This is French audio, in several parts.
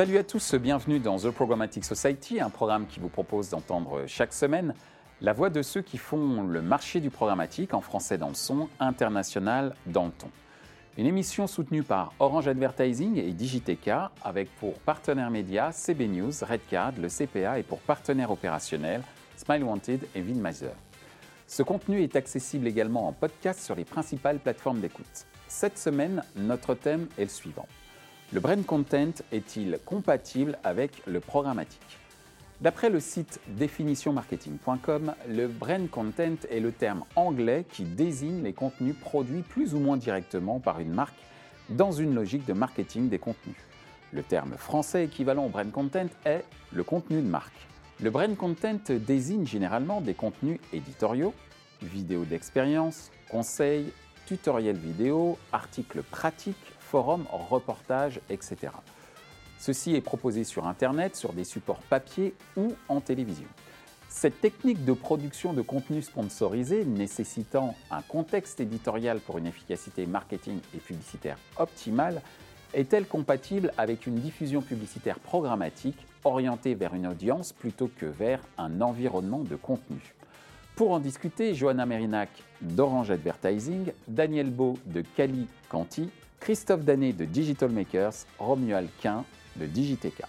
Salut à tous, bienvenue dans The Programmatic Society, un programme qui vous propose d'entendre chaque semaine la voix de ceux qui font le marché du programmatique en français dans le son, international dans le ton. Une émission soutenue par Orange Advertising et Digiteca avec pour partenaires médias CB News, Redcard, le CPA et pour partenaires opérationnels Smile Wanted et Vinmiser. Ce contenu est accessible également en podcast sur les principales plateformes d'écoute. Cette semaine, notre thème est le suivant. Le brand content est-il compatible avec le programmatique D'après le site définitionmarketing.com, le brand content est le terme anglais qui désigne les contenus produits plus ou moins directement par une marque dans une logique de marketing des contenus. Le terme français équivalent au brand content est le contenu de marque. Le brand content désigne généralement des contenus éditoriaux, vidéos d'expérience, conseils, tutoriels vidéo, articles pratiques, forums, reportages, etc. Ceci est proposé sur Internet, sur des supports papier ou en télévision. Cette technique de production de contenu sponsorisé nécessitant un contexte éditorial pour une efficacité marketing et publicitaire optimale est-elle compatible avec une diffusion publicitaire programmatique orientée vers une audience plutôt que vers un environnement de contenu? Pour en discuter, Johanna Merinac d'Orange Advertising, Daniel Beau de Cali Canti Christophe Danet de Digital Makers, Romuald Quin de Digiteca.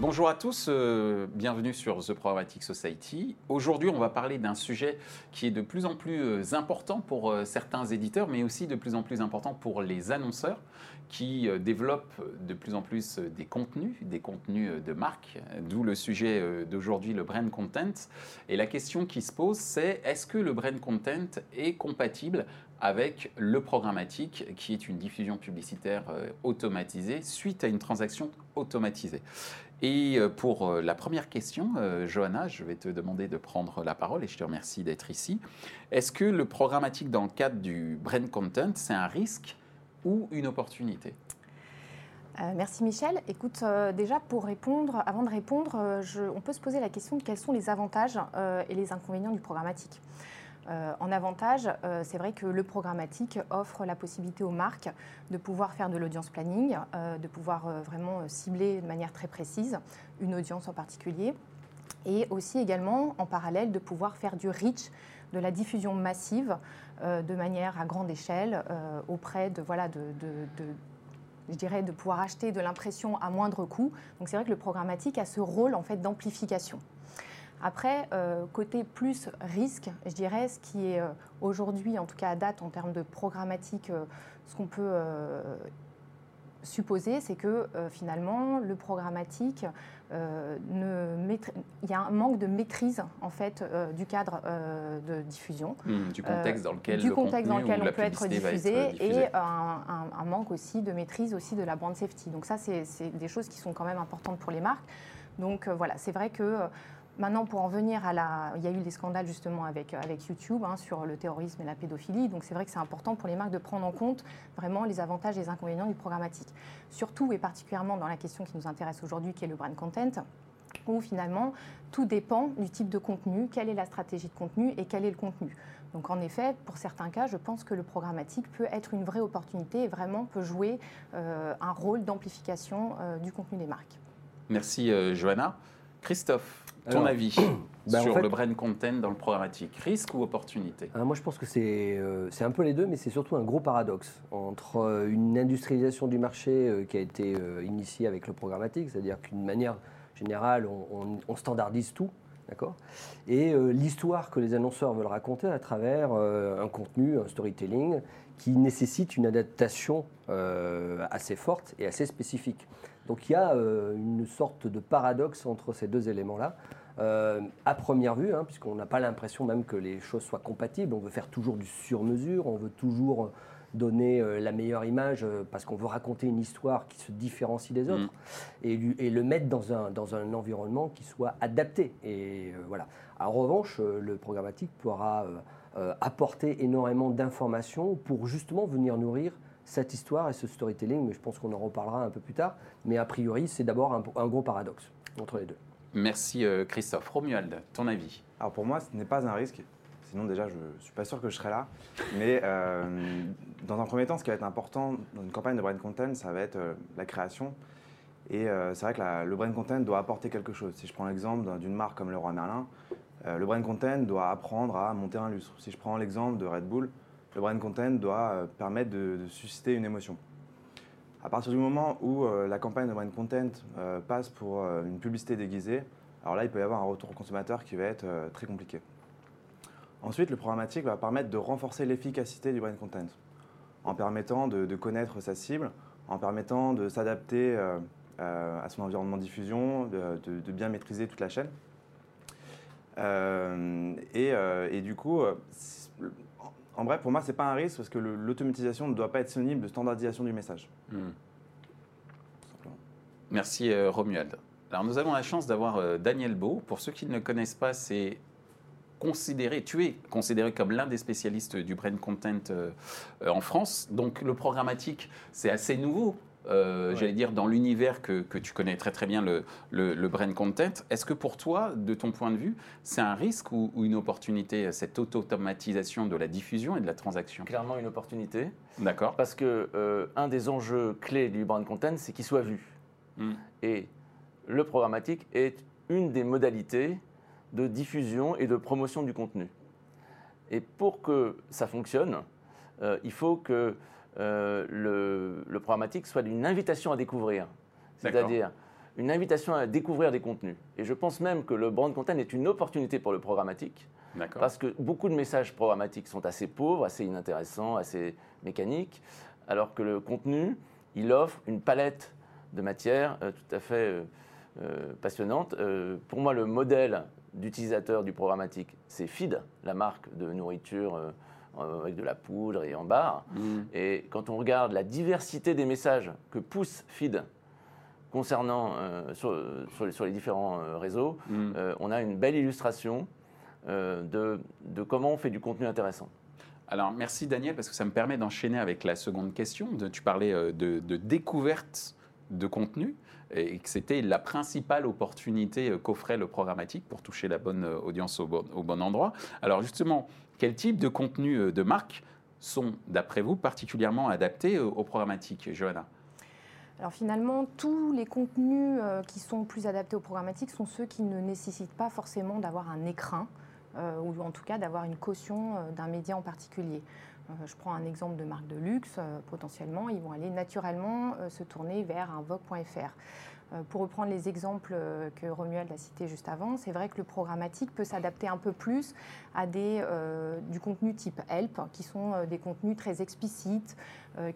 Bonjour à tous, euh, bienvenue sur The Programmatic Society. Aujourd'hui, on va parler d'un sujet qui est de plus en plus euh, important pour euh, certains éditeurs, mais aussi de plus en plus important pour les annonceurs qui développent de plus en plus des contenus, des contenus de marque, d'où le sujet d'aujourd'hui, le brand content. Et la question qui se pose, c'est est-ce que le brand content est compatible avec le programmatique, qui est une diffusion publicitaire automatisée suite à une transaction automatisée. Et euh, pour euh, la première question, euh, Johanna, je vais te demander de prendre la parole et je te remercie d'être ici. Est-ce que le programmatique dans le cadre du brand content, c'est un risque ou une opportunité? Merci Michel. Écoute, déjà pour répondre, avant de répondre, on peut se poser la question de quels sont les avantages et les inconvénients du programmatique. Euh, en avantage, euh, c'est vrai que le programmatique offre la possibilité aux marques de pouvoir faire de l'audience planning, euh, de pouvoir vraiment cibler de manière très précise une audience en particulier, et aussi également en parallèle de pouvoir faire du reach, de la diffusion massive de manière à grande échelle auprès de, voilà, de, je dirais, de pouvoir acheter de l'impression à moindre coût. Donc c'est vrai que le programmatique a ce rôle en fait d'amplification. Après, euh, côté plus risque, je dirais, ce qui est euh, aujourd'hui, en tout cas à date, en termes de programmatique, euh, ce qu'on peut supposer, c'est que finalement, le programmatique, ne il y a un manque de maîtrise en fait du cadre de diffusion, mmh, du contexte dans lequel, du contexte dans lequel on peut être diffusé, et un, un, manque aussi de maîtrise aussi de la brand safety. Donc ça, c'est des choses qui sont quand même importantes pour les marques. Donc voilà, c'est vrai que Maintenant, pour en venir à la. Il y a eu des scandales justement avec, avec YouTube hein, sur le terrorisme et la pédophilie. Donc c'est vrai que c'est important pour les marques de prendre en compte vraiment les avantages et les inconvénients du programmatique. Surtout et particulièrement dans la question qui nous intéresse aujourd'hui, qui est le brand content où finalement tout dépend du type de contenu, quelle est la stratégie de contenu et quel est le contenu. Donc en effet, pour certains cas, je pense que le programmatique peut être une vraie opportunité et vraiment peut jouer euh, un rôle d'amplification euh, du contenu des marques. Merci euh, Johanna. Christophe, ton avis bah, sur le brand content dans le programmatique, risque ou opportunité? Ah, Moi, je pense que euh, c'est un peu les deux, mais c'est surtout un gros paradoxe entre euh, une industrialisation du marché euh, qui a été initiée avec le programmatique, c'est-à-dire qu'une manière générale, on, standardise tout, d'accord? Et l'histoire que les annonceurs veulent raconter à travers un contenu, un storytelling, qui nécessite une adaptation assez forte et assez spécifique. Donc il y a euh, une sorte de paradoxe entre ces deux éléments-là. Euh, à première vue, hein, puisqu'on n'a pas l'impression même que les choses soient compatibles, on veut faire toujours du sur-mesure, on veut toujours donner euh, la meilleure image parce qu'on veut raconter une histoire qui se différencie des autres mm. et, le mettre dans un, dans un environnement qui soit adapté. Et voilà. En revanche, le programmatique pourra apporter énormément d'informations pour justement venir nourrir cette histoire et ce storytelling, mais je pense qu'on en reparlera un peu plus tard. Mais a priori, c'est d'abord un, gros paradoxe entre les deux. Merci euh, Christophe. Romuald, ton avis? Alors pour moi, ce n'est pas un risque, sinon déjà je ne suis pas sûr que je serais là. Mais dans un premier temps, ce qui va être important dans une campagne de brand content, ça va être la création. Et c'est vrai que le brand content doit apporter quelque chose. Si je prends l'exemple d'une marque comme le Roi Merlin, le brand content doit apprendre à monter un lustre. Si je prends l'exemple de Red Bull, le brand content doit permettre de susciter une émotion. À partir du moment où euh, la campagne de brand content euh, passe pour euh, une publicité déguisée, alors là, il peut y avoir un retour consommateur qui va être très compliqué. Ensuite, le programmatique va permettre de renforcer l'efficacité du brand content en permettant de, connaître sa cible, en permettant de s'adapter à son environnement de diffusion, de, bien maîtriser toute la chaîne. et, du coup, en vrai, pour moi, ce n'est pas un risque parce que l'automatisation ne doit pas être synonyme de standardisation du message. Hmm. Merci euh, Romuald. Alors nous avons la chance d'avoir euh, Daniel Beau. Pour ceux qui ne le connaissent pas, c'est considéré, tu es considéré comme l'un des spécialistes du brain content euh, en France. Donc le programmatique, c'est assez nouveau euh, j'allais dire, dans l'univers que, que, tu connais très très bien, le, le, brain content. Est-ce que pour toi, de ton point de vue, c'est un risque ou, une opportunité, cette auto-automatisation de la diffusion et de la transaction? Clairement une opportunité. D'accord. Parce que euh, un des enjeux clés du brain content, c'est qu'il soit vu. Hmm. Et le programmatique est une des modalités de diffusion et de promotion du contenu. Et pour que ça fonctionne, euh, il faut que euh, le, le, programmatique soit une invitation à découvrir. C'est-à-dire une invitation à découvrir des contenus. Et je pense même que le brand content est une opportunité pour le programmatique. Parce que beaucoup de messages programmatiques sont assez pauvres, assez inintéressants, assez mécaniques, alors que le contenu, il offre une palette de matières euh, tout à fait euh, passionnante. pour moi, le modèle d'utilisateur du programmatique, c'est Feed, la marque de nourriture euh, avec de la poudre et en barre. Mm. Et quand on regarde la diversité des messages que pousse Feed concernant euh, sur, sur, les, différents euh, réseaux, mm. on a une belle illustration de, de, comment on fait du contenu intéressant. Alors merci Daniel parce que ça me permet d'enchaîner avec la seconde question. De, tu parlais de, de découverte de contenu et que c'était la principale opportunité qu'offrait le programmatique pour toucher la bonne audience au bon, au bon endroit. Alors justement, quel type de contenu euh, de marque sont, d'après vous, particulièrement adaptés au programmatique, Johanna? Alors finalement, tous les contenus euh, qui sont plus adaptés au programmatique sont ceux qui ne nécessitent pas forcément d'avoir un écrin, euh, ou en tout cas d'avoir une caution d'un média en particulier. je prends un exemple de marque de luxe, potentiellement, ils vont aller naturellement se tourner vers un Vogue.fr. Euh, pour reprendre les exemples euh, que Romuald a cités juste avant, c'est vrai que le programmatique peut s'adapter un peu plus à euh, du contenu type help, qui sont des contenus très explicites,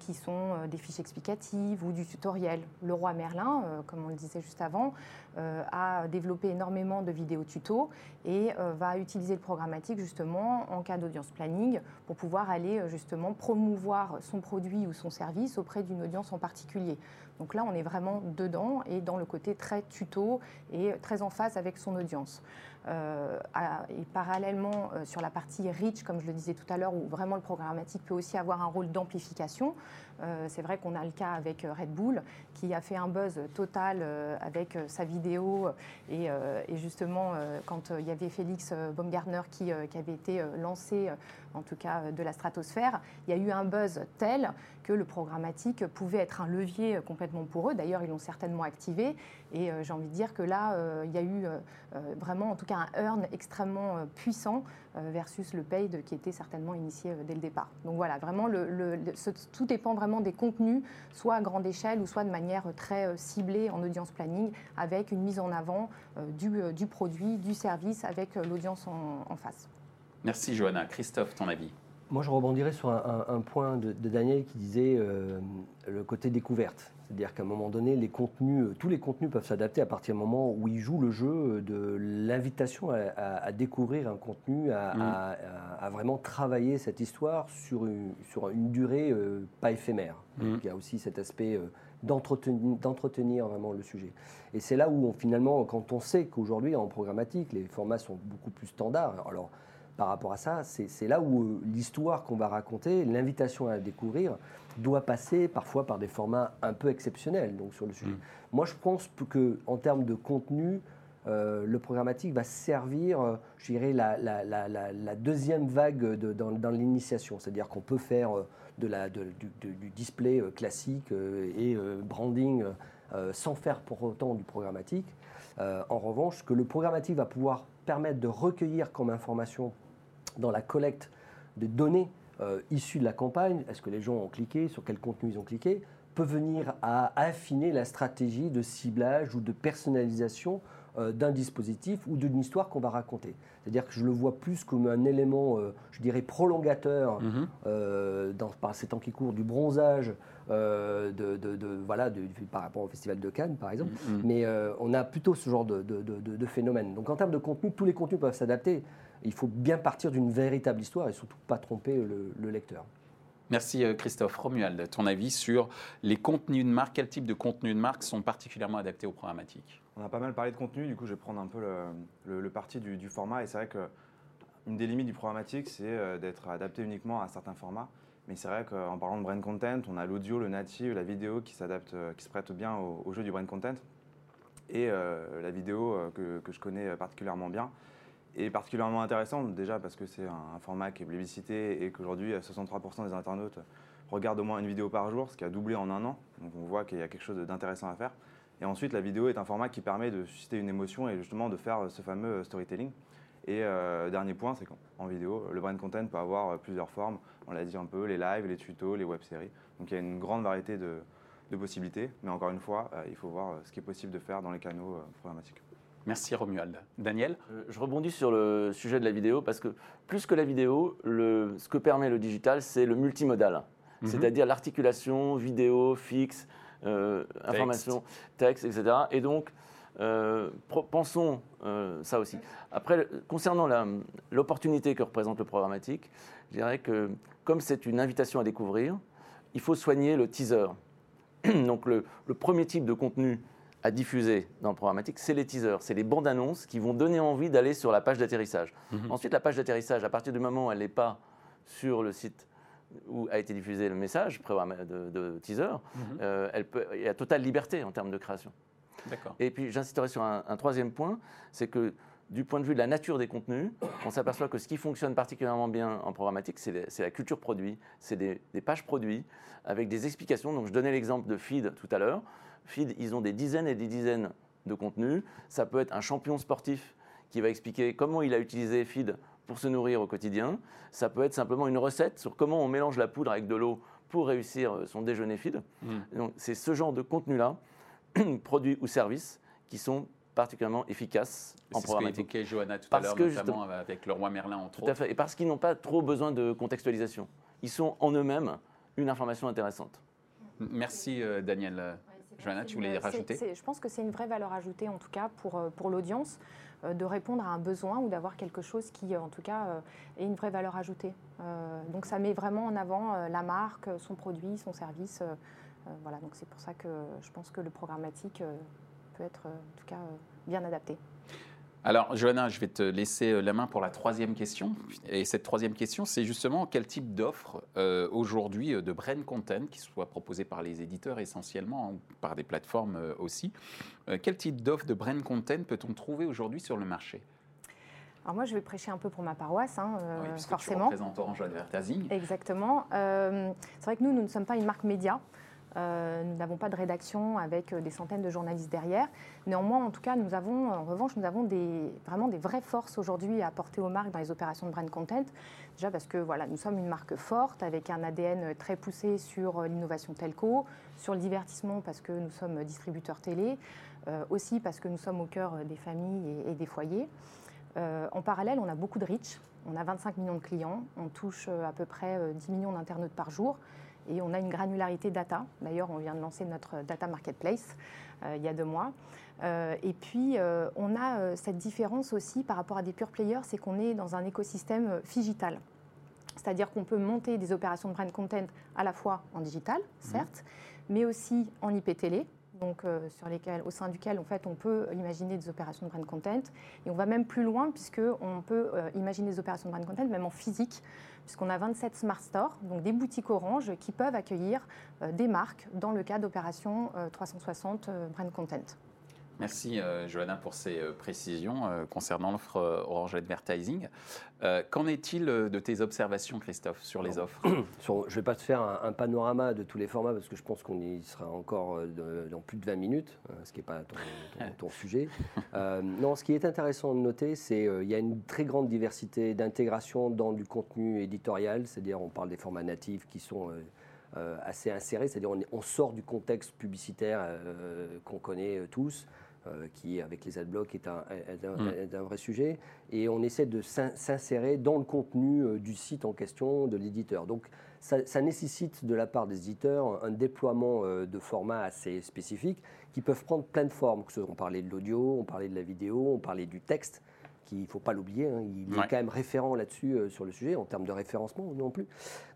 qui sont des fiches explicatives ou du tutoriel. Le roi Merlin, comme on le disait juste avant, a développé énormément de vidéos tuto et va utiliser le programmatique justement en cas d'audience planning pour pouvoir aller justement promouvoir son produit ou son service auprès d'une audience en particulier. Donc là, on est vraiment dedans et dans le côté très tuto et très en phase avec son audience. Euh, et parallèlement, euh, sur la partie reach, comme je le disais tout à l'heure, où vraiment le programmatique peut aussi avoir un rôle d'amplification, euh, c'est vrai qu'on a le cas avec Red Bull, qui a fait un buzz total avec sa vidéo. Et, justement, quand il y avait Félix Baumgartner qui avait été lancé, en tout cas de la stratosphère, il y a eu un buzz tel que le programmatique pouvait être un levier complètement pour eux. D'ailleurs, ils l'ont certainement activé. Et j'ai envie de dire que là, il y a eu vraiment, en tout cas, un earn extrêmement euh, puissant euh, versus le paid qui était certainement initié euh, dès le départ. Donc voilà, vraiment, tout dépend vraiment des contenus, soit à grande échelle ou soit de manière très ciblée en audience planning, avec une mise en avant du, produit, du service, avec l'audience en, face. Merci Johanna. Christophe, ton avis moi, je rebondirais sur un, point de, Daniel qui disait le côté découverte. C'est-à-dire qu'à un moment donné, les contenus, euh, tous les contenus peuvent s'adapter à partir du moment où ils jouent le jeu euh, de l'invitation à, découvrir un contenu, à, mm. vraiment travailler cette histoire sur une, sur une durée euh, pas éphémère. Mm. il y a aussi cet aspect d'entretenir vraiment le sujet. Et c'est là où finalement, quand on sait qu'aujourd'hui en programmatique, les formats sont beaucoup plus standards. Alors, par rapport à ça, c'est là où l'histoire qu'on va raconter, l'invitation à découvrir, doit passer parfois par des formats un peu exceptionnels donc, sur le sujet. Mm. Moi, je pense que en termes de contenu, le programmatique va servir, je dirais, la, deuxième vague dans, l'initiation. C'est-à-dire qu'on peut faire de la, du, display classique et branding sans faire pour autant du programmatique. en revanche, que le programmatique va pouvoir permettre de recueillir comme information dans la collecte de données euh, issues de la campagne, est-ce que les gens ont cliqué, sur quel contenu ils ont cliqué, peut venir à affiner la stratégie de ciblage ou de personnalisation euh, d'un dispositif ou d'une histoire qu'on va raconter. C'est-à-dire que je le vois plus comme un élément, euh, je dirais, prolongateur mhm. dans, par ces temps qui courent du bronzage de, voilà, par rapport au Festival de Cannes, par exemple. Mhm. Mais on a plutôt ce genre de, de, phénomène. Donc en termes de contenu, tous les contenus peuvent s'adapter il faut bien partir d'une véritable histoire et surtout pas tromper le, lecteur. Merci euh, Christophe. Romuald, ton avis sur les contenus de marque, quel type de contenus de marque sont particulièrement adaptés au programmatique On a pas mal parlé de contenu, du coup je vais prendre un peu le, parti du, format et c'est vrai qu'une des limites du programmatique c'est euh, d'être adapté uniquement à certains formats. Mais c'est vrai qu'en parlant de brand content, on a l'audio, le native, la vidéo qui s'adapte, euh, qui se prête bien au, jeu du brand content. Et la vidéo que, je connais particulièrement bien, et particulièrement intéressant, déjà parce que c'est un, format qui est plébiscité et qu'aujourd'hui 63% des internautes regardent au moins une vidéo par jour, ce qui a doublé en un an. Donc on voit qu'il y a quelque chose d'intéressant à faire. Et ensuite, la vidéo est un format qui permet de susciter une émotion et justement de faire ce fameux storytelling. Et euh, dernier point, c'est qu'en vidéo, le brand content peut avoir plusieurs formes. On l'a dit un peu, les lives, les tutos, les web-séries. Donc il y a une grande variété de, possibilités. Mais encore une fois, euh, il faut voir ce qui est possible de faire dans les canaux euh, programmatiques. Merci Romuald. Daniel? Euh, Je rebondis sur le sujet de la vidéo parce que plus que la vidéo, ce que permet le digital, c'est le multimodal. Mhm. C'est-à-dire l'articulation vidéo, fixe, euh, information, texte, etc. Et donc, euh, pensons ça aussi. Après, concernant l'opportunité que représente le programmatique, je dirais que comme c'est une invitation à découvrir, il faut soigner le teaser. donc le, le premier type de contenu à diffuser dans le programmatique, c'est les teasers, c'est les bandes annonces qui vont donner envie d'aller sur la page d'atterrissage. Mhm. Ensuite, la page d'atterrissage, à partir du moment où elle n'est pas sur le site où a été diffusé le message de, de teaser, mhm. euh, elle peut, il y a totale liberté en termes de création. Et puis j'insisterai sur un, troisième point, c'est que du point de vue de la nature des contenus, on s'aperçoit que ce qui fonctionne particulièrement bien en programmatique, c'est la culture produit, c'est des, des, pages produits avec des explications. Donc je donnais l'exemple de Feed tout à l'heure. Feed, ils ont des dizaines et des dizaines de contenus. Ça peut être un champion sportif qui va expliquer comment il a utilisé Feed pour se nourrir au quotidien. Ça peut être simplement une recette sur comment on mélange la poudre avec de l'eau pour réussir son déjeuner Feed. Hmm. Donc c'est ce genre de contenu-là, produits ou services, qui sont particulièrement efficaces en programmatique. C'est ce Johanna tout à l'heure, notamment avec le roi Merlin entre autres. Tout à fait, et parce qu'ils n'ont pas trop besoin de contextualisation. Ils sont en eux-mêmes une information intéressante. Merci euh, Daniel. Joanna, tu voulais rajouter Je pense que c'est une vraie valeur ajoutée, en tout cas, pour, euh, pour l'audience, euh, de répondre à un besoin ou d'avoir quelque chose qui, en tout cas, ait une vraie valeur ajoutée. donc ça met vraiment en avant la marque, son produit, son service. Voilà, donc c'est pour ça que je pense que le programmatique peut être, en tout cas, bien adapté. Alors, Johanna, je vais te laisser euh, la main pour la troisième question. Et cette troisième question, c'est justement quel type d'offre euh, aujourd'hui euh, de brand content, qui soit proposé par les éditeurs essentiellement, ou par des plateformes aussi, quel type d'offre de brand content peut-on trouver aujourd'hui sur le marché? Alors moi, je vais prêcher un peu pour ma paroisse, hein, oui, forcément. Tu représentes Orange Advertising. Exactement. c'est vrai que nous, nous ne sommes pas une marque média. Euh, nous n'avons pas de rédaction avec euh, des centaines de journalistes derrière. Néanmoins, en tout cas, nous avons, en revanche, nous avons vraiment des vraies forces aujourd'hui à apporter aux marques dans les opérations de brand content. Déjà parce que voilà, nous sommes une marque forte avec un ADN très poussé sur euh, l'innovation telco, sur le divertissement parce que nous sommes distributeurs télé, aussi parce que nous sommes au cœur des familles et, des foyers. en parallèle, on a beaucoup de reach. On a 25 millions de clients. On touche à peu près 10 millions d'internautes par jour et on a une granularité data. D'ailleurs, on vient de lancer notre data marketplace euh, il y a deux mois. Euh, et puis, euh, on a cette différence aussi par rapport à des pure players, c'est qu'on est dans un écosystème figital. C'est-à-dire qu'on peut monter des opérations de brand content à la fois en digital, certes, mais aussi en IP télé, donc sur lesquels, au sein duquel en fait, on peut imaginer des opérations de brand content. Et on va même plus loin puisqu'on peut imaginer des opérations de brand content même en physique puisqu'on a 27 Smart Stores, donc des boutiques Orange qui peuvent accueillir euh, des marques dans le cadre d'opérations 360 euh, euh, Brand Content. Merci euh, Johanna pour ces euh, précisions euh, concernant l'offre Orange Advertising. Qu'en est-il de tes observations, Christophe, sur les offres Je ne vais pas te faire un, panorama de tous les formats parce que je pense qu'on y sera encore dans plus de 20 minutes, ce qui n'est pas ton, sujet. non, ce qui est intéressant de noter, c'est qu'il y a une très grande diversité d'intégration dans du contenu éditorial, c'est-à-dire on parle des formats natifs qui sont assez insérés, c'est-à-dire on, on, sort du contexte publicitaire qu'on connaît tous. Euh, qui, avec les adblocks, est un, mm. est, un, vrai sujet. Et on essaie de s'insérer dans le contenu euh, du site en question, de l'éditeur. Donc, ça, nécessite de la part des éditeurs un déploiement euh, de formats assez spécifiques qui peuvent prendre plein de formes. On parlait de l'audio, on parlait de la vidéo, on parlait du texte il ne faut pas l'oublier, hein, il est quand même référent là-dessus euh, sur le sujet, en termes de référencement non plus.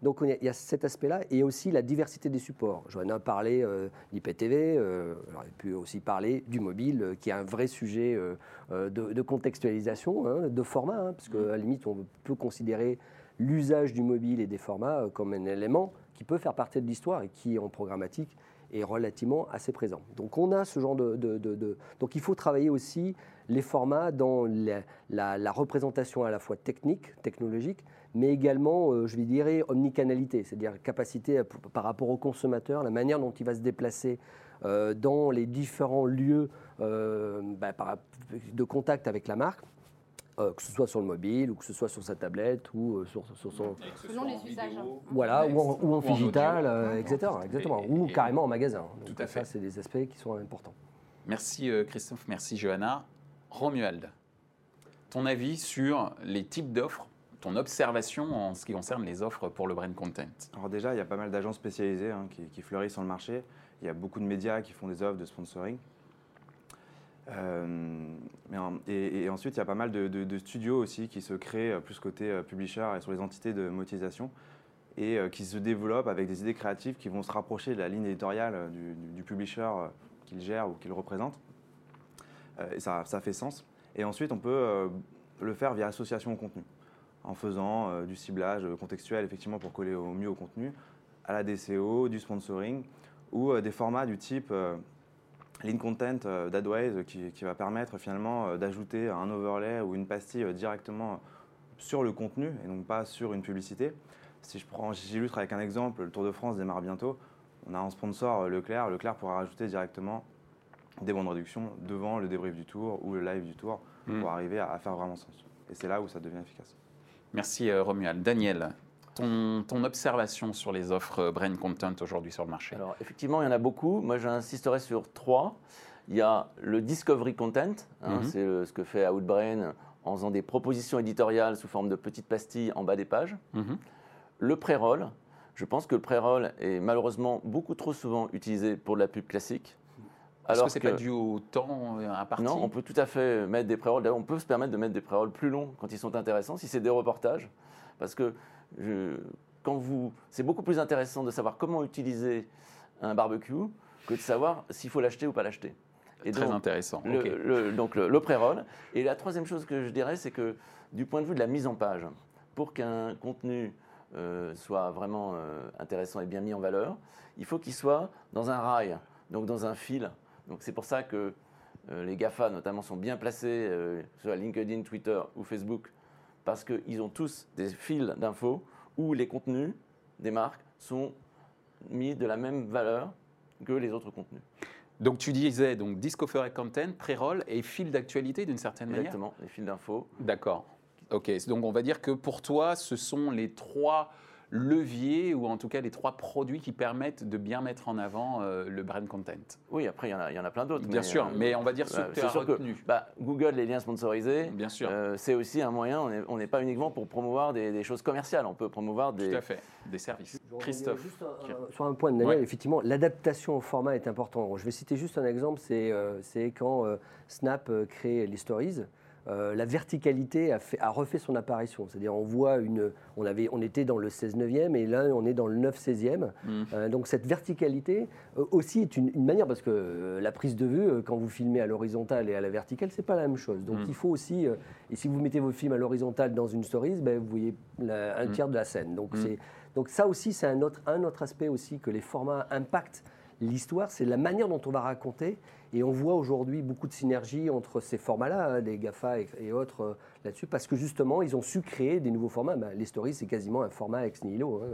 Donc il y, a cet aspect-là, et aussi la diversité des supports. Joanna a parlé euh, d'IPTV, euh, j'aurais pu aussi parler du mobile, qui est un vrai sujet de, contextualisation, hein, de format, hein, parce qu'à la limite, on peut considérer l'usage du mobile et des formats comme un élément qui peut faire partie de l'histoire et qui, en programmatique, est relativement assez présent. Donc il faut travailler aussi les formats dans la, représentation à la fois technique, technologique, mais également, euh, je vais dire, omnicanalité, c'est-à-dire capacité par rapport au consommateur, la manière dont il va se déplacer euh, dans les différents lieux euh, bah, de contact avec la marque. Que ce soit sur le mobile ou que ce soit sur sa tablette ou sur, son selon les usages voilà ou en, ou en digital etc exactement. ou carrément en magasin. Tout à fait. ça c'est des aspects qui sont importants. Merci Christophe merci Johanna. Romuald, ton avis sur les types d'offres, ton observation en ce qui concerne les offres pour le brand content? Alors déjà, il y a pas mal d'agences spécialisées hein, qui, fleurissent sur le marché. Il y a beaucoup de médias qui font des offres de sponsoring. Euh, et, ensuite, il y a pas mal de, studios aussi qui se créent euh, plus côté euh, publisher et sur les entités de monétisation et qui se développent avec des idées créatives qui vont se rapprocher de la ligne éditoriale du, du publisher qu'ils gèrent ou qu'ils représentent. Euh, et ça, fait sens. Et ensuite, on peut le faire via association au contenu, en faisant du ciblage contextuel, effectivement, pour coller au mieux au contenu, à la DCO, du sponsoring, ou des formats du type Lean Content d'AdWise qui, qui, va permettre finalement d'ajouter un overlay ou une pastille directement sur le contenu et non pas sur une publicité. Si je prends, j'illustre avec un exemple, le Tour de France démarre bientôt. On a un sponsor Leclerc. Leclerc pourra rajouter directement des bons de réduction devant le débrief du tour ou le live du tour pour hmm. arriver à, faire vraiment sens. Et c'est là où ça devient efficace. Merci euh, Romuald. Daniel, ton, ton, observation sur les offres euh, Brain Content aujourd'hui sur le marché Alors effectivement, il y en a beaucoup. Moi, j'insisterai sur trois. Il y a le Discovery Content, hein, mhm. c'est ce que fait Outbrain en faisant des propositions éditoriales sous forme de petites pastilles en bas des pages. Mhm. Le pré-roll, je pense que le pré-roll est malheureusement beaucoup trop souvent utilisé pour de la pub classique. Alors que c'est pas dû au temps euh, imparti Non, on peut tout à fait mettre des pré-rolls. On peut se permettre de mettre des pré-rolls plus longs quand ils sont intéressants, si c'est des reportages. Parce que quand vous, c'est beaucoup plus intéressant de savoir comment utiliser un barbecue que de savoir s'il faut l'acheter ou pas l'acheter. Très intéressant. Le, donc le, pré-roll. Et la troisième chose que je dirais, c'est que du point de vue de la mise en page, pour qu'un contenu euh, soit vraiment euh, intéressant et bien mis en valeur, il faut qu'il soit dans un rail, donc dans un fil donc c'est pour ça que euh, les GAFA notamment sont bien placés, sur LinkedIn, Twitter ou Facebook, parce qu'ils ont tous des fils d'infos où les contenus des marques sont mis de la même valeur que les autres contenus. Donc tu disais donc Discovery Content, pré-roll et fil d'actualité d'une certaine manière Exactement, les fils d'infos. D'accord. Ok, donc on va dire que pour toi, ce sont les trois leviers ou en tout cas les trois produits qui permettent de bien mettre en avant euh, le brand content Oui, après il y en a, il y en a plein d'autres. Bien sûr, euh, mais on va dire ce que tu as retenu. bah, Google, les liens sponsorisés, bien sûr. Euh, c'est aussi un moyen, on n'est pas uniquement pour promouvoir des, choses commerciales, on peut promouvoir des... Tout à fait, des services. Christophe. Juste sur un point de Daniel, effectivement, l'adaptation au format est important. Je vais citer juste un exemple, c'est quand Snap crée les stories. Euh, la verticalité a, refait son apparition. C'est-à-dire, on voit une. On, avait, on était dans le 16-9e et là, on est dans le 9-16e. Mm. Euh, donc, cette verticalité euh, aussi est une, manière, parce que la prise de vue, quand vous filmez à l'horizontale et à la verticale, c'est pas la même chose. Donc, mm. il faut aussi. et si vous mettez vos films à l'horizontale dans une stories, ben, vous voyez un mm. tiers de la scène. Donc, donc ça aussi, c'est un autre, un autre aspect aussi que les formats impactent l'histoire, c'est la manière dont on va raconter. Et on voit aujourd'hui beaucoup de synergies entre ces formats-là, des hein, GAFA et, autres euh, là-dessus, parce que justement, ils ont su créer des nouveaux formats. Ben, les stories, c'est quasiment un format ex nihilo. Hein.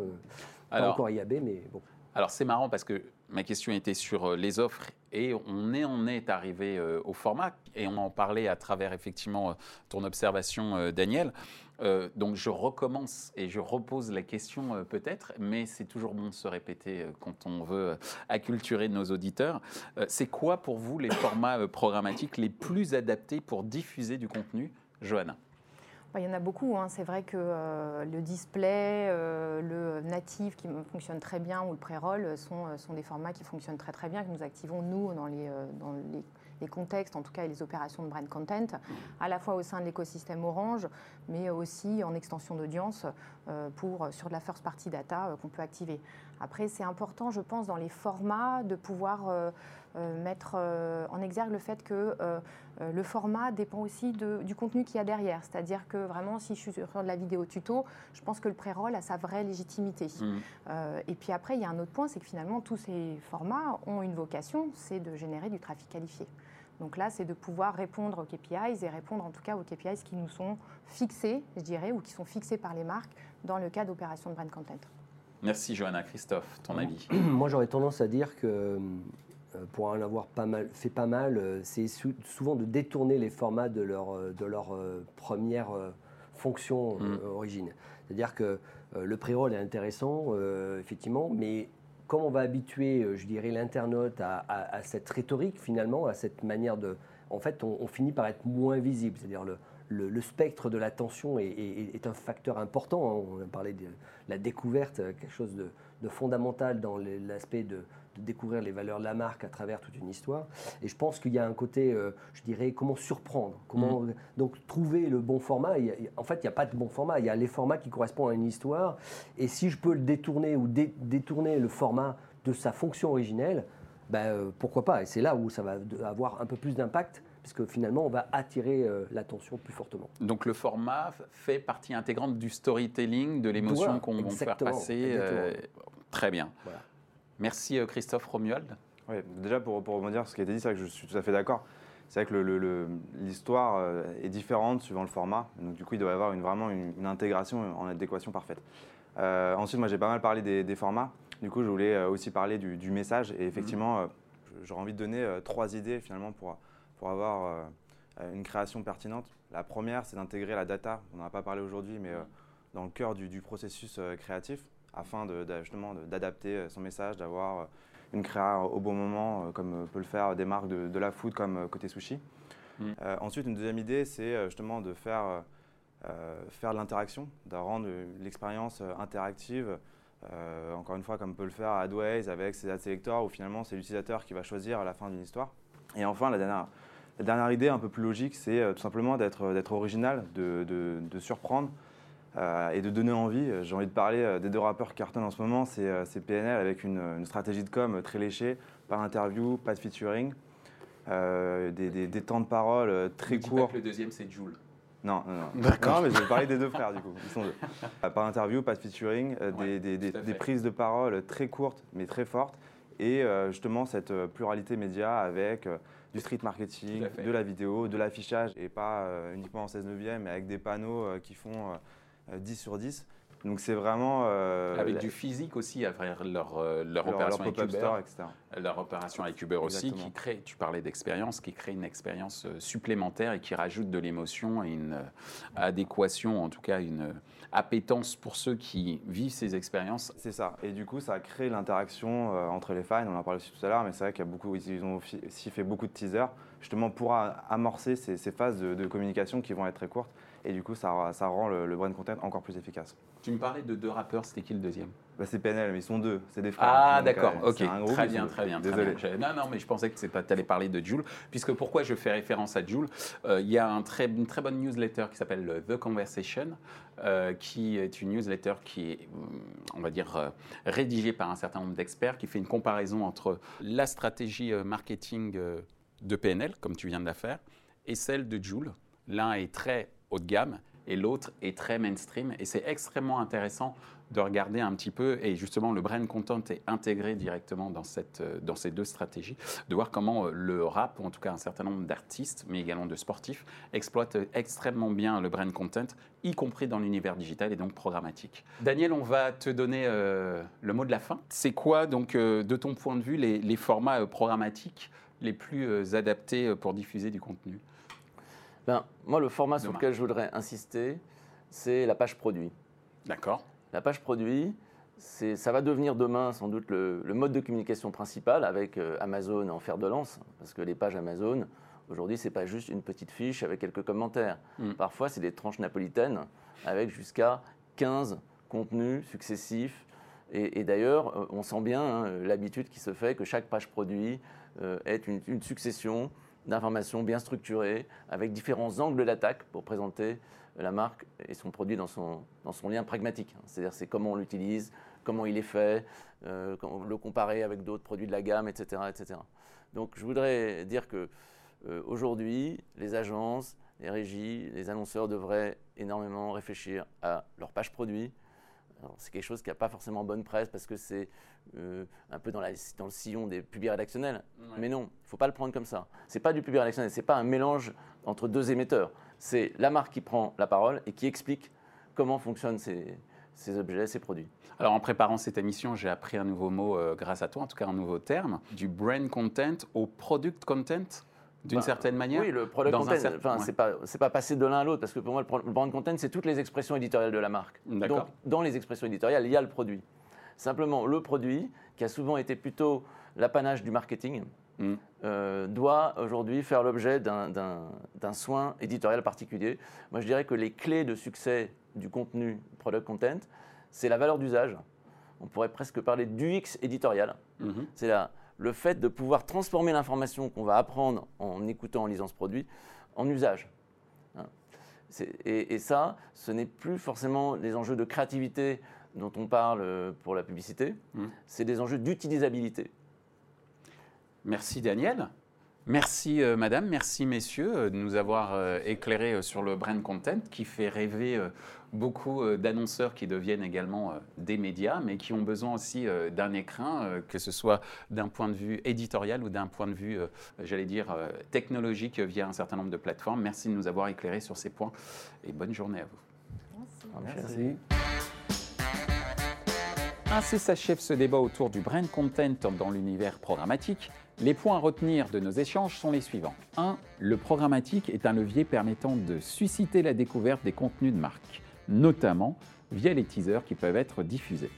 Pas encore IAB, mais bon. Alors c'est marrant parce que ma question était sur euh, les offres et on est, on est arrivé euh, au format et on en parlait à travers effectivement ton observation, Daniel. Euh, donc je recommence et je repose la question euh, peut-être, mais c'est toujours bon de se répéter euh, quand on veut acculturer nos auditeurs. c'est quoi pour vous les formats programmatiques les plus adaptés pour diffuser du contenu Johanna? Bah, il y en a beaucoup. Hein. C'est vrai que le display, le native qui fonctionne très bien ou le pré-roll sont, sont, des formats qui fonctionnent très très bien, que nous activons nous dans les, dans les les contextes, en tout cas, et les opérations de brand content, à la fois au sein de l'écosystème Orange, mais aussi en extension d'audience euh, pour sur de la first party data euh, qu'on peut activer. Après, c'est important, je pense, dans les formats, de pouvoir euh, mettre en exergue le fait que le format dépend aussi du contenu qu'il y a derrière. C'est-à-dire que vraiment, si je suis sur de la vidéo tuto, je pense que le pré-roll a sa vraie légitimité. Mmh. et puis après, il y a un autre point, c'est que finalement, tous ces formats ont une vocation, c'est de générer du trafic qualifié. Donc là, c'est de pouvoir répondre aux KPIs et répondre en tout cas aux KPIs qui nous sont fixés, je dirais, ou qui sont fixés par les marques dans le cas d'opérations de brand content. Merci Johanna. Christophe, ton avis Moi, j'aurais tendance à dire que euh, pour en avoir pas mal, fait pas mal, euh, c'est souvent de détourner les formats de leur, euh, de leur première fonction mm. origine. C'est-à-dire que le pré-roll est intéressant, effectivement, mais comme on va habituer, euh, je dirais, l'internaute à, cette rhétorique finalement, à cette manière de... En fait, on, finit par être moins visible. C'est-à-dire le, le, spectre de l'attention est, est, un facteur important. Hein. On a parlé de la découverte, quelque chose de, fondamental dans l'aspect de, découvrir les valeurs de la marque à travers toute une histoire. Et je pense qu'il y a un côté, euh, je dirais, comment surprendre, comment mmh. donc trouver le bon format. en fait, il n'y a pas de bon format. Il y a les formats qui correspondent à une histoire. Et si je peux le détourner ou détourner le format de sa fonction originelle, ben, euh, pourquoi pas Et c'est là où ça va avoir un peu plus d'impact puisque finalement, on va attirer euh, l'attention plus fortement. Donc le format fait partie intégrante du storytelling, de l'émotion qu'on va faire passer. très bien. Voilà. Merci euh, Christophe Romuald. Oui, déjà pour, pour rebondir sur ce qui a été dit, c'est vrai que je suis tout à fait d'accord. C'est vrai que l'histoire euh, est différente suivant le format. Donc du coup, il doit y avoir une, vraiment une, intégration en adéquation parfaite. Euh, ensuite, moi j'ai pas mal parlé des, formats. Du coup, je voulais aussi parler du, message. Et effectivement, mhm. j'aurais envie de donner trois idées finalement pour, pour avoir une création pertinente. La première, c'est d'intégrer la data. On n'en a pas parlé aujourd'hui, mais dans le cœur du, du processus créatif afin de, justement d'adapter euh, son message, d'avoir euh, une créa au bon moment, euh, comme peut le faire des marques de, la food comme Côté Sushi. Mm. ensuite, une deuxième idée, c'est justement de faire, faire de l'interaction, de rendre l'expérience interactive. encore une fois, comme peut le faire AdWays avec ses ad selectors, où finalement c'est l'utilisateur qui va choisir à la fin d'une histoire. Et enfin, la dernière, la dernière idée un peu plus logique, c'est tout simplement d'être original, de, de surprendre, euh, et de donner envie. J'ai envie de parler euh, des deux rappeurs qui cartonnent en ce moment, c'est euh, PNL avec une, stratégie de com très léchée, pas d'interview, pas de featuring, des, temps de parole très courts. Le deuxième c'est Jules. Non, non, non. non, mais je vais parler des deux frères du coup. Ils sont deux. Pas d'interview, pas de featuring, des, prises de parole très courtes mais très fortes. Et justement cette pluralité média avec du street marketing, de la vidéo, de l'affichage et pas uniquement en 16 neuvième mais avec des panneaux qui font 10 sur 10. Donc c'est vraiment... Euh, avec du physique aussi à travers leur, euh, leur, opération avec Uber, etc. Leur opération avec Uber aussi, qui crée, tu parlais d'expérience, qui crée une expérience euh, supplémentaire et qui rajoute de l'émotion et une adéquation, en tout cas une appétence pour ceux qui vivent ces expériences. C'est ça. Et du coup, ça crée l'interaction entre les fans. On en parlait aussi tout à l'heure, mais c'est vrai qu'il y a beaucoup, ils ont aussi fait beaucoup de teasers, justement pour amorcer ces, ces phases de, de communication qui vont être très courtes et du coup, ça, ça rend le, brand content encore plus efficace. Tu me parlais de deux rappeurs, c'était qui le deuxième? Bah, C'est PNL, mais ils sont deux, c'est des frères. Ah, d'accord, euh, ok. très bien, très bien. Désolé. Non, non, mais je pensais que tu allais parler de Joule, puisque pourquoi je fais référence à Joule? Euh, Il y a un très, une très bonne newsletter qui s'appelle The Conversation, euh, qui est une newsletter qui est, on va dire, rédigée par un certain nombre d'experts, qui fait une comparaison entre la stratégie marketing de PNL, comme tu viens de la faire, et celle de Joule. L'un est très haut de gamme et l'autre est très mainstream. Et c'est extrêmement intéressant de regarder un petit peu, et justement le brand content est intégré directement dans, cette, euh, dans ces deux stratégies, de voir comment euh, le rap, ou en tout cas un certain nombre d'artistes, mais également de sportifs, exploitent extrêmement bien le brand content, y compris dans l'univers digital et donc programmatique. Daniel, on va te donner euh, le mot de la fin. C'est quoi donc, de ton point de vue, les formats programmatiques les plus adaptés pour diffuser du contenu? Ben, Moi, le format sur lequel je voudrais insister, c'est la page produit. D'accord. La page produit, ça va devenir demain sans doute le, mode de communication principal avec euh, Amazon en fer de lance, parce que les pages Amazon, aujourd'hui, ce n'est pas juste une petite fiche avec quelques commentaires. Mm. Parfois, c'est des tranches napolitaines avec jusqu'à 15 contenus successifs. Et, d'ailleurs, euh, on sent bien hein, l'habitude qui se fait que chaque page produit euh, est une, une succession d'informations bien structurées, avec différents angles d'attaque pour présenter la marque et son produit dans son, dans son lien pragmatique. C'est-à-dire c'est comment on l'utilise, comment il est fait, euh, le comparer avec d'autres produits de la gamme, etc. etc. Donc je voudrais dire que euh, aujourd'hui, les agences, les régies, les annonceurs devraient énormément réfléchir à leur page produit. C'est quelque chose qui n'a pas forcément bonne presse parce que c'est euh, un peu dans, la, dans, le sillon des publics rédactionnels. Mais non, il ne faut pas le prendre comme ça. Ce n'est pas du public rédactionnel, ce n'est pas un mélange entre deux émetteurs c'est la marque qui prend la parole et qui explique comment fonctionnent ces, objets, ces produits. Alors en préparant cette émission, j'ai appris un nouveau mot euh, grâce à toi, en tout cas un nouveau terme, du brand content au product content d'une certaine manière Oui, le product content, enfin, c'est pas, pas passer de l'un à l'autre, parce que pour moi, le brand content, c'est toutes les expressions éditoriales de la marque. Donc, dans les expressions éditoriales, il y a le produit. Simplement, le produit, qui a souvent été plutôt l'apanage du marketing, Mm. Euh, doit aujourd'hui faire l'objet d'un soin éditorial particulier. Moi, je dirais que les clés de succès du contenu product content, c'est la valeur d'usage. On pourrait presque parler d'UX éditorial. Mm-hmm. C'est le fait de pouvoir transformer l'information qu'on va apprendre en écoutant, en lisant ce produit, en usage. Hein. Et, ça, ce n'est plus forcément des enjeux de créativité dont on parle pour la publicité, mm. c'est des enjeux d'utilisabilité. Merci Daniel. Merci euh, Madame, merci Messieurs euh, de nous avoir euh, éclairé sur le brand content qui fait rêver beaucoup d'annonceurs qui deviennent également des médias, mais qui ont besoin aussi d'un écrin, que ce soit d'un point de vue éditorial ou d'un point de vue, j'allais dire, technologique via un certain nombre de plateformes. Merci de nous avoir éclairé sur ces points et bonne journée à vous. Merci. Ainsi s'achève ce débat autour du brand content dans l'univers programmatique. Les points à retenir de nos échanges sont les suivants. 1. Le programmatique est un levier permettant de susciter la découverte des contenus de marque, notamment via les teasers qui peuvent être diffusés.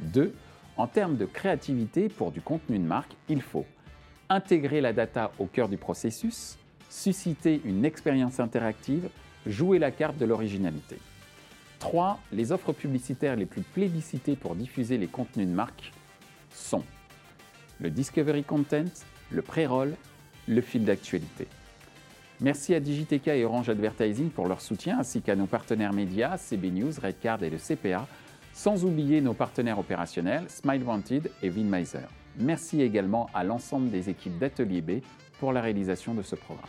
2. En termes de créativité pour du contenu de marque, il faut intégrer la data au cœur du processus, susciter une expérience interactive, jouer la carte de l'originalité. 3. Les offres publicitaires les plus plébiscitées pour diffuser les contenus de marque sont le Discovery Content, le Pré-Roll, le fil d'actualité. Merci à Digiteka et Orange Advertising pour leur soutien, ainsi qu'à nos partenaires médias, CB News, Redcard et le CPA, sans oublier nos partenaires opérationnels, Smile Wanted et Winmeiser. Merci également à l'ensemble des équipes d'Atelier B pour la réalisation de ce programme.